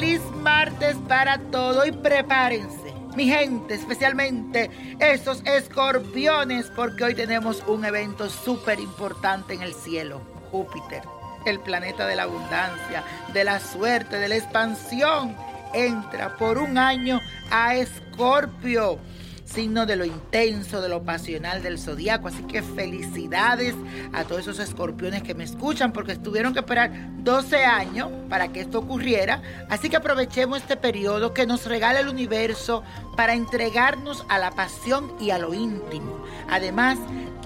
felicidades para todo y prepárense. Mi gente, especialmente esos escorpiones, porque hoy tenemos un evento súper importante en el cielo, Júpiter, el planeta de la abundancia, de la suerte, de la expansión, entra por un año a Escorpio signo de lo intenso, de lo pasional del zodiaco. Así que felicidades a todos esos escorpiones que me escuchan porque tuvieron que esperar 12 años para que esto ocurriera. Así que aprovechemos este periodo que nos regala el universo para entregarnos a la pasión y a lo íntimo. Además,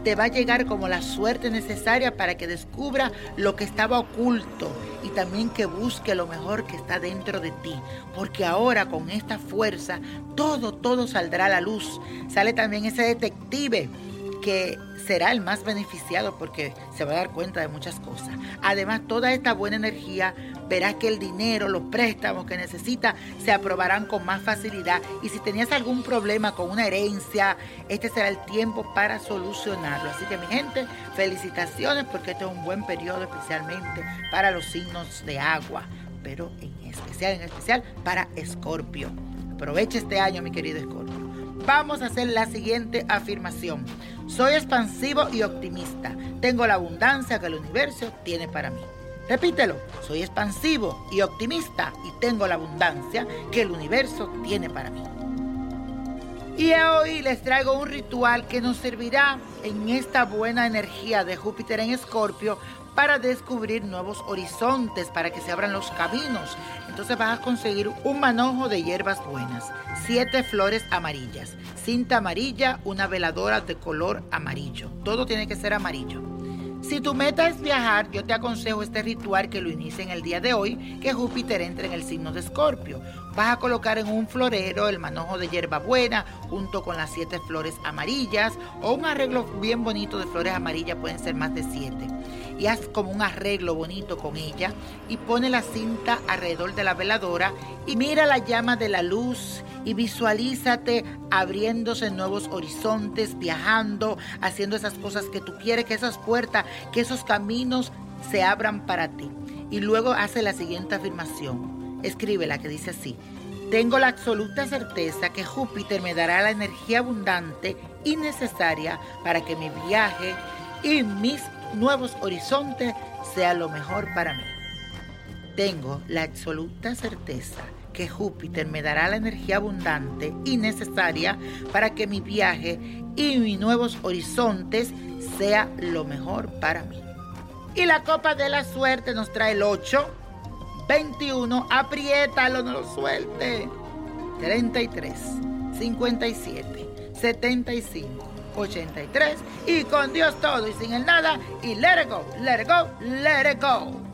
te va a llegar como la suerte necesaria para que descubra lo que estaba oculto y también que busque lo mejor que está dentro de ti. Porque ahora con esta fuerza todo, todo saldrá a la luz. Sale también ese detective que será el más beneficiado porque se va a dar cuenta de muchas cosas. Además, toda esta buena energía verás que el dinero, los préstamos que necesita se aprobarán con más facilidad. Y si tenías algún problema con una herencia, este será el tiempo para solucionarlo. Así que mi gente, felicitaciones porque este es un buen periodo especialmente para los signos de agua, pero en especial, en especial para Escorpio. Aprovecha este año, mi querido Escorpio. Vamos a hacer la siguiente afirmación. Soy expansivo y optimista. Tengo la abundancia que el universo tiene para mí. Repítelo, soy expansivo y optimista y tengo la abundancia que el universo tiene para mí. Y hoy les traigo un ritual que nos servirá en esta buena energía de Júpiter en Escorpio para descubrir nuevos horizontes, para que se abran los caminos. Entonces vas a conseguir un manojo de hierbas buenas, siete flores amarillas, cinta amarilla, una veladora de color amarillo. Todo tiene que ser amarillo si tu meta es viajar, yo te aconsejo este ritual que lo inicie en el día de hoy, que Júpiter entre en el signo de Escorpio. Vas a colocar en un florero el manojo de hierbabuena junto con las siete flores amarillas o un arreglo bien bonito de flores amarillas, pueden ser más de siete. Y haz como un arreglo bonito con ella y pone la cinta alrededor de la veladora y mira la llama de la luz y visualízate abriéndose nuevos horizontes, viajando, haciendo esas cosas que tú quieres, que esas puertas, que esos caminos se abran para ti. Y luego hace la siguiente afirmación. Escríbela que dice así. Tengo la absoluta certeza que Júpiter me dará la energía abundante y necesaria para que mi viaje y mis nuevos horizontes sea lo mejor para mí. Tengo la absoluta certeza que Júpiter me dará la energía abundante y necesaria para que mi viaje y mis nuevos horizontes sea lo mejor para mí. Y la copa de la suerte nos trae el 8, 21, apriétalo, no lo suelte. 33, 57, 75, 83 y con Dios todo y sin el nada y let it go, let it go, let it go.